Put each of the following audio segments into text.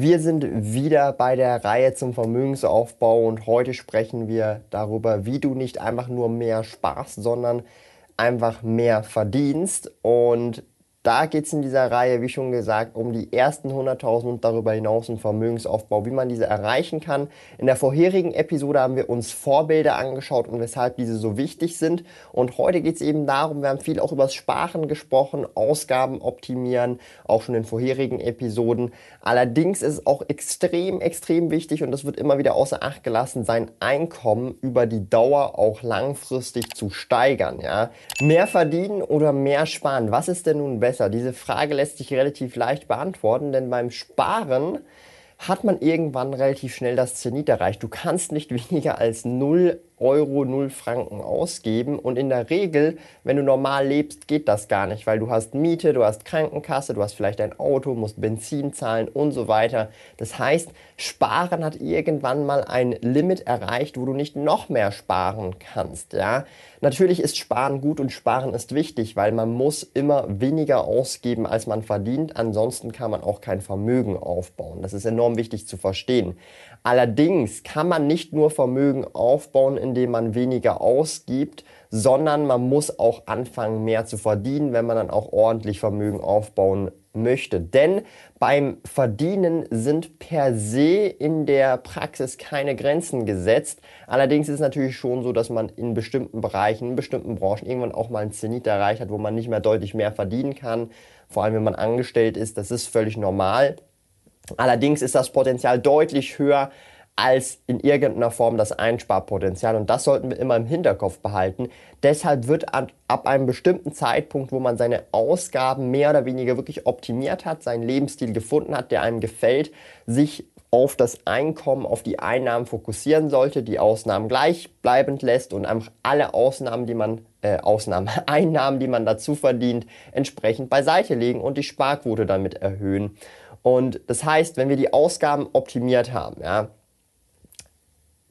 Wir sind wieder bei der Reihe zum Vermögensaufbau und heute sprechen wir darüber, wie du nicht einfach nur mehr sparst, sondern einfach mehr verdienst. Und da geht es in dieser Reihe, wie schon gesagt, um die ersten 100.000 und darüber hinaus einen Vermögensaufbau, wie man diese erreichen kann. In der vorherigen Episode haben wir uns Vorbilder angeschaut und weshalb diese so wichtig sind. Und heute geht es eben darum, wir haben viel auch über das Sparen gesprochen, Ausgaben optimieren, auch schon in vorherigen Episoden. Allerdings ist es auch extrem, extrem wichtig und das wird immer wieder außer Acht gelassen, sein Einkommen über die Dauer auch langfristig zu steigern. Ja? Mehr verdienen oder mehr sparen? Was ist denn nun besser? Besser? Diese Frage lässt sich relativ leicht beantworten, denn beim Sparen hat man irgendwann relativ schnell das Zenit erreicht. Du kannst nicht weniger als 0 Euro, 0 Franken ausgeben und in der Regel, wenn du normal lebst, geht das gar nicht, weil du hast Miete, du hast Krankenkasse, du hast vielleicht ein Auto, musst Benzin zahlen und so weiter. Das heißt, Sparen hat irgendwann mal ein Limit erreicht, wo du nicht noch mehr sparen kannst, ja. Natürlich ist Sparen gut und Sparen ist wichtig, weil man muss immer weniger ausgeben, als man verdient. Ansonsten kann man auch kein Vermögen aufbauen. Das ist enorm wichtig zu verstehen. Allerdings kann man nicht nur Vermögen aufbauen, indem man weniger ausgibt, sondern man muss auch anfangen, mehr zu verdienen, wenn man dann auch ordentlich Vermögen aufbauen möchte. Denn beim Verdienen sind per se in der Praxis keine Grenzen gesetzt. Allerdings ist es natürlich schon so, dass man in bestimmten Bereichen, in bestimmten Branchen irgendwann auch mal ein Zenit erreicht hat, wo man nicht mehr deutlich mehr verdienen kann. Vor allem, wenn man angestellt ist, das ist völlig normal. Allerdings ist das Potenzial deutlich höher als in irgendeiner Form das Einsparpotenzial. Und das sollten wir immer im Hinterkopf behalten. Deshalb wird ab einem bestimmten Zeitpunkt, wo man seine Ausgaben mehr oder weniger wirklich optimiert hat, seinen Lebensstil gefunden hat, der einem gefällt, sich auf das Einkommen, auf die Einnahmen fokussieren sollte, die Ausnahmen gleichbleibend lässt und einfach alle Ausnahmen, die man, äh, Ausnahmen, Einnahmen, die man dazu verdient, entsprechend beiseite legen und die Sparquote damit erhöhen. Und das heißt, wenn wir die Ausgaben optimiert haben, ja,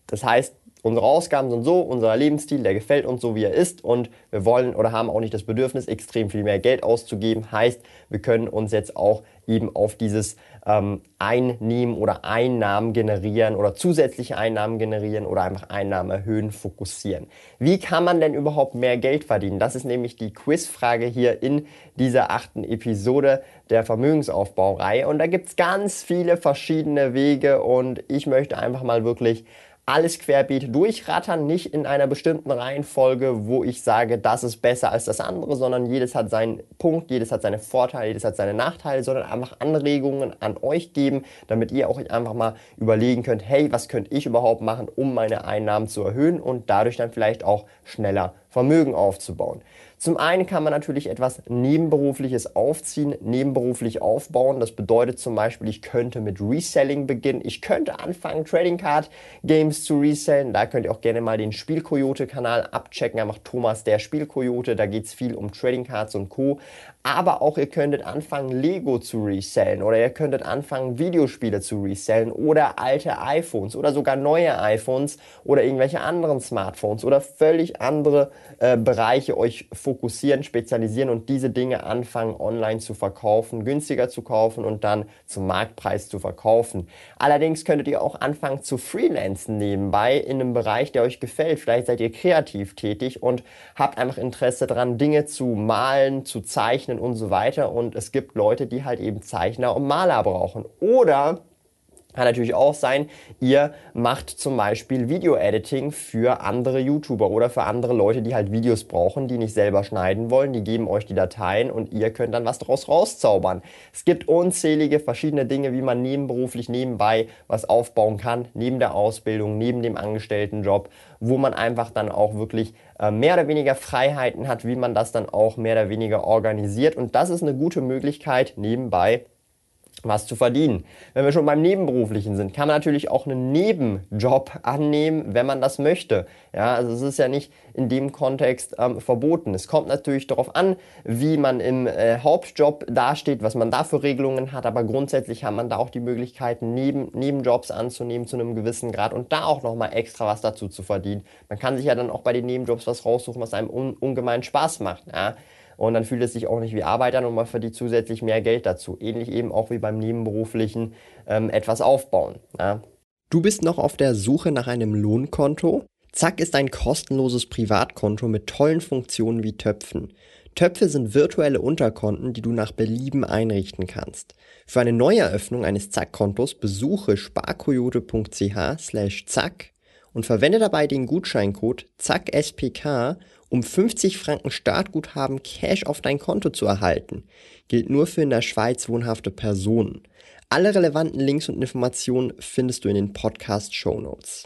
das heißt, unsere Ausgaben sind so, unser Lebensstil, der gefällt uns so, wie er ist und wir wollen oder haben auch nicht das Bedürfnis, extrem viel mehr Geld auszugeben. Heißt, wir können uns jetzt auch eben auf dieses ähm, Einnehmen oder Einnahmen generieren oder zusätzliche Einnahmen generieren oder einfach Einnahmen erhöhen, fokussieren. Wie kann man denn überhaupt mehr Geld verdienen? Das ist nämlich die Quizfrage hier in dieser achten Episode der Vermögensaufbaureihe und da gibt's ganz viele verschiedene Wege und ich möchte einfach mal wirklich alles querbeet durchrattern, nicht in einer bestimmten Reihenfolge, wo ich sage, das ist besser als das andere, sondern jedes hat seinen Punkt, jedes hat seine Vorteile, jedes hat seine Nachteile, sondern einfach Anregungen an euch geben, damit ihr auch einfach mal überlegen könnt, hey, was könnte ich überhaupt machen, um meine Einnahmen zu erhöhen und dadurch dann vielleicht auch schneller Vermögen aufzubauen. Zum einen kann man natürlich etwas Nebenberufliches aufziehen, nebenberuflich aufbauen. Das bedeutet zum Beispiel, ich könnte mit Reselling beginnen. Ich könnte anfangen, Trading Card Games zu resellen. Da könnt ihr auch gerne mal den Spielkoyote-Kanal abchecken. Einfach Thomas der Spielkoyote. Da geht es viel um Trading Cards und Co. Aber auch ihr könntet anfangen, Lego zu resellen oder ihr könntet anfangen, Videospiele zu resellen oder alte iPhones oder sogar neue iPhones oder irgendwelche anderen Smartphones oder völlig andere äh, Bereiche euch fokussieren, spezialisieren und diese Dinge anfangen online zu verkaufen, günstiger zu kaufen und dann zum Marktpreis zu verkaufen. Allerdings könntet ihr auch anfangen zu freelancen nebenbei in einem Bereich, der euch gefällt. Vielleicht seid ihr kreativ tätig und habt einfach Interesse daran, Dinge zu malen, zu zeichnen und so weiter. Und es gibt Leute, die halt eben Zeichner und Maler brauchen. Oder kann natürlich auch sein, ihr macht zum Beispiel Video-Editing für andere YouTuber oder für andere Leute, die halt Videos brauchen, die nicht selber schneiden wollen. Die geben euch die Dateien und ihr könnt dann was daraus rauszaubern. Es gibt unzählige verschiedene Dinge, wie man nebenberuflich nebenbei was aufbauen kann, neben der Ausbildung, neben dem Angestelltenjob, wo man einfach dann auch wirklich äh, mehr oder weniger Freiheiten hat, wie man das dann auch mehr oder weniger organisiert. Und das ist eine gute Möglichkeit, nebenbei was zu verdienen. Wenn wir schon beim Nebenberuflichen sind, kann man natürlich auch einen Nebenjob annehmen, wenn man das möchte. Ja, also es ist ja nicht in dem Kontext ähm, verboten. Es kommt natürlich darauf an, wie man im äh, Hauptjob dasteht, was man da für Regelungen hat, aber grundsätzlich hat man da auch die Möglichkeit, neben, Nebenjobs anzunehmen zu einem gewissen Grad und da auch nochmal extra was dazu zu verdienen. Man kann sich ja dann auch bei den Nebenjobs was raussuchen, was einem un ungemein Spaß macht. Ja. Und dann fühlt es sich auch nicht wie Arbeit an und man verdient zusätzlich mehr Geld dazu. Ähnlich eben auch wie beim nebenberuflichen ähm, etwas aufbauen. Ja. Du bist noch auf der Suche nach einem Lohnkonto? Zack ist ein kostenloses Privatkonto mit tollen Funktionen wie Töpfen. Töpfe sind virtuelle Unterkonten, die du nach Belieben einrichten kannst. Für eine Neueröffnung eines Zack-Kontos besuche sparkoyote.ch slash zack und verwende dabei den Gutscheincode ZACKSPK um 50 Franken Startguthaben Cash auf dein Konto zu erhalten. Gilt nur für in der Schweiz wohnhafte Personen. Alle relevanten Links und Informationen findest du in den Podcast Show Notes.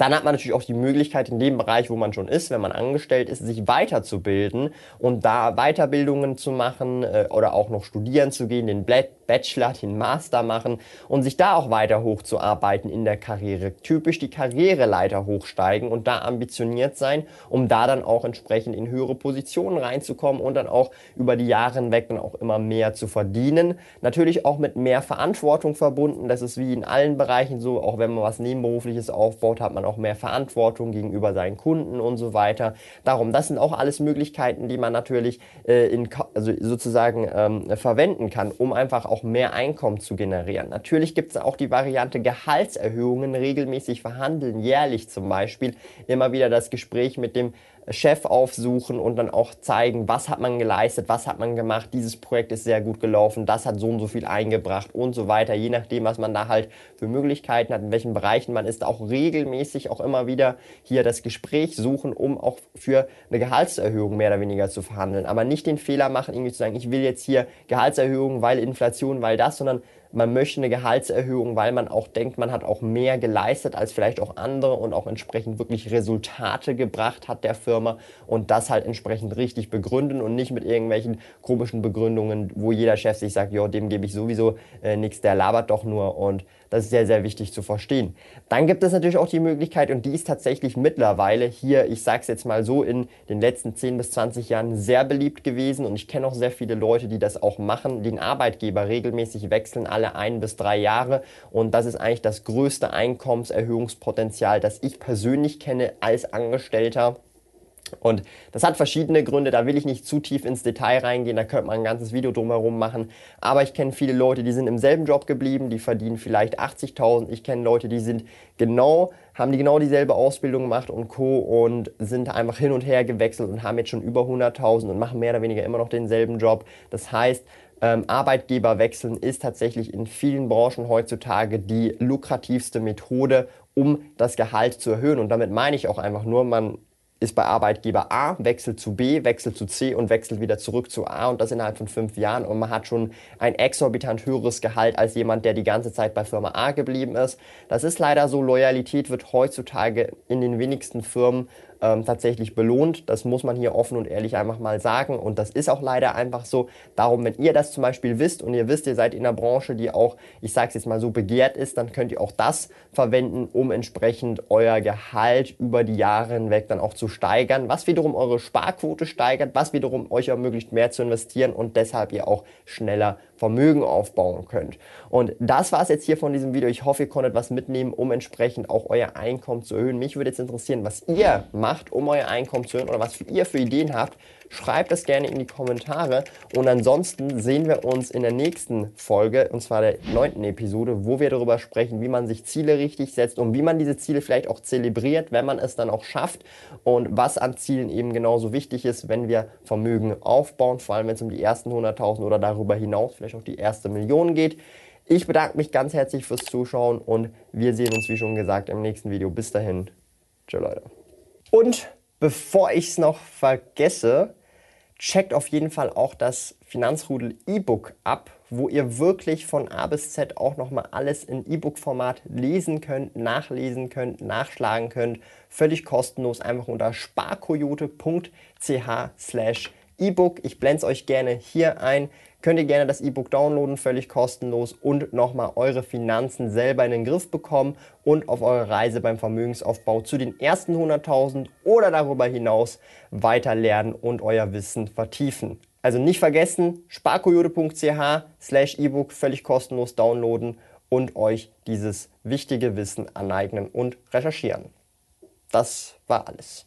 Dann hat man natürlich auch die Möglichkeit, in dem Bereich, wo man schon ist, wenn man angestellt ist, sich weiterzubilden und da Weiterbildungen zu machen äh, oder auch noch studieren zu gehen, den Bachelor, den Master machen und sich da auch weiter hochzuarbeiten in der Karriere. Typisch die Karriereleiter hochsteigen und da ambitioniert sein, um da dann auch entsprechend in höhere Positionen reinzukommen und dann auch über die Jahre hinweg dann auch immer mehr zu verdienen. Natürlich auch mit mehr Verantwortung verbunden. Das ist wie in allen Bereichen so, auch wenn man was Nebenberufliches aufbaut, hat man auch auch mehr Verantwortung gegenüber seinen Kunden und so weiter. Darum, das sind auch alles Möglichkeiten, die man natürlich äh, in, also sozusagen ähm, verwenden kann, um einfach auch mehr Einkommen zu generieren. Natürlich gibt es auch die Variante Gehaltserhöhungen regelmäßig verhandeln, jährlich zum Beispiel. Immer wieder das Gespräch mit dem Chef aufsuchen und dann auch zeigen, was hat man geleistet, was hat man gemacht, dieses Projekt ist sehr gut gelaufen, das hat so und so viel eingebracht und so weiter, je nachdem, was man da halt für Möglichkeiten hat, in welchen Bereichen man ist, auch regelmäßig auch immer wieder hier das Gespräch suchen, um auch für eine Gehaltserhöhung mehr oder weniger zu verhandeln. Aber nicht den Fehler machen, irgendwie zu sagen, ich will jetzt hier Gehaltserhöhung, weil Inflation, weil das, sondern man möchte eine Gehaltserhöhung, weil man auch denkt, man hat auch mehr geleistet als vielleicht auch andere und auch entsprechend wirklich Resultate gebracht hat der Firma und das halt entsprechend richtig begründen und nicht mit irgendwelchen komischen Begründungen, wo jeder Chef sich sagt, ja, dem gebe ich sowieso äh, nichts, der labert doch nur und das ist sehr, sehr wichtig zu verstehen. Dann gibt es natürlich auch die Möglichkeit, und die ist tatsächlich mittlerweile hier, ich sage es jetzt mal so, in den letzten 10 bis 20 Jahren sehr beliebt gewesen. Und ich kenne auch sehr viele Leute, die das auch machen, den Arbeitgeber regelmäßig wechseln, alle ein bis drei Jahre. Und das ist eigentlich das größte Einkommenserhöhungspotenzial, das ich persönlich kenne als Angestellter. Und das hat verschiedene Gründe, da will ich nicht zu tief ins Detail reingehen, da könnte man ein ganzes Video drumherum machen. Aber ich kenne viele Leute, die sind im selben Job geblieben, die verdienen vielleicht 80.000. Ich kenne Leute, die sind genau, haben die genau dieselbe Ausbildung gemacht und Co. und sind einfach hin und her gewechselt und haben jetzt schon über 100.000 und machen mehr oder weniger immer noch denselben Job. Das heißt, ähm, Arbeitgeber wechseln ist tatsächlich in vielen Branchen heutzutage die lukrativste Methode, um das Gehalt zu erhöhen. Und damit meine ich auch einfach nur, man ist bei Arbeitgeber A, wechselt zu B, wechselt zu C und wechselt wieder zurück zu A und das innerhalb von fünf Jahren und man hat schon ein exorbitant höheres Gehalt als jemand, der die ganze Zeit bei Firma A geblieben ist. Das ist leider so, Loyalität wird heutzutage in den wenigsten Firmen ähm, tatsächlich belohnt. Das muss man hier offen und ehrlich einfach mal sagen. Und das ist auch leider einfach so. Darum, wenn ihr das zum Beispiel wisst und ihr wisst, ihr seid in einer Branche, die auch, ich sage es jetzt mal so, begehrt ist, dann könnt ihr auch das verwenden, um entsprechend euer Gehalt über die Jahre hinweg dann auch zu steigern, was wiederum eure Sparquote steigert, was wiederum euch ermöglicht, mehr zu investieren und deshalb ihr auch schneller Vermögen aufbauen könnt. Und das war es jetzt hier von diesem Video. Ich hoffe, ihr konntet was mitnehmen, um entsprechend auch euer Einkommen zu erhöhen. Mich würde jetzt interessieren, was ihr macht, um euer Einkommen zu erhöhen oder was ihr für Ideen habt. Schreibt das gerne in die Kommentare. Und ansonsten sehen wir uns in der nächsten Folge, und zwar der neunten Episode, wo wir darüber sprechen, wie man sich Ziele richtig setzt und wie man diese Ziele vielleicht auch zelebriert, wenn man es dann auch schafft und was an Zielen eben genauso wichtig ist, wenn wir Vermögen aufbauen, vor allem wenn es um die ersten 100.000 oder darüber hinaus vielleicht auch die erste Million geht. Ich bedanke mich ganz herzlich fürs Zuschauen und wir sehen uns, wie schon gesagt, im nächsten Video. Bis dahin. Ciao, Leute. Und bevor ich es noch vergesse, checkt auf jeden Fall auch das Finanzrudel E-Book ab, wo ihr wirklich von A bis Z auch nochmal alles in E-Book-Format lesen könnt, nachlesen könnt, nachschlagen könnt. Völlig kostenlos einfach unter sparkoyote.ch slash E-Book. Ich blende es euch gerne hier ein. Könnt ihr gerne das E-Book downloaden, völlig kostenlos und nochmal eure Finanzen selber in den Griff bekommen und auf eure Reise beim Vermögensaufbau zu den ersten 100.000 oder darüber hinaus weiter lernen und euer Wissen vertiefen. Also nicht vergessen, sparkoyote.ch slash E-Book völlig kostenlos downloaden und euch dieses wichtige Wissen aneignen und recherchieren. Das war alles.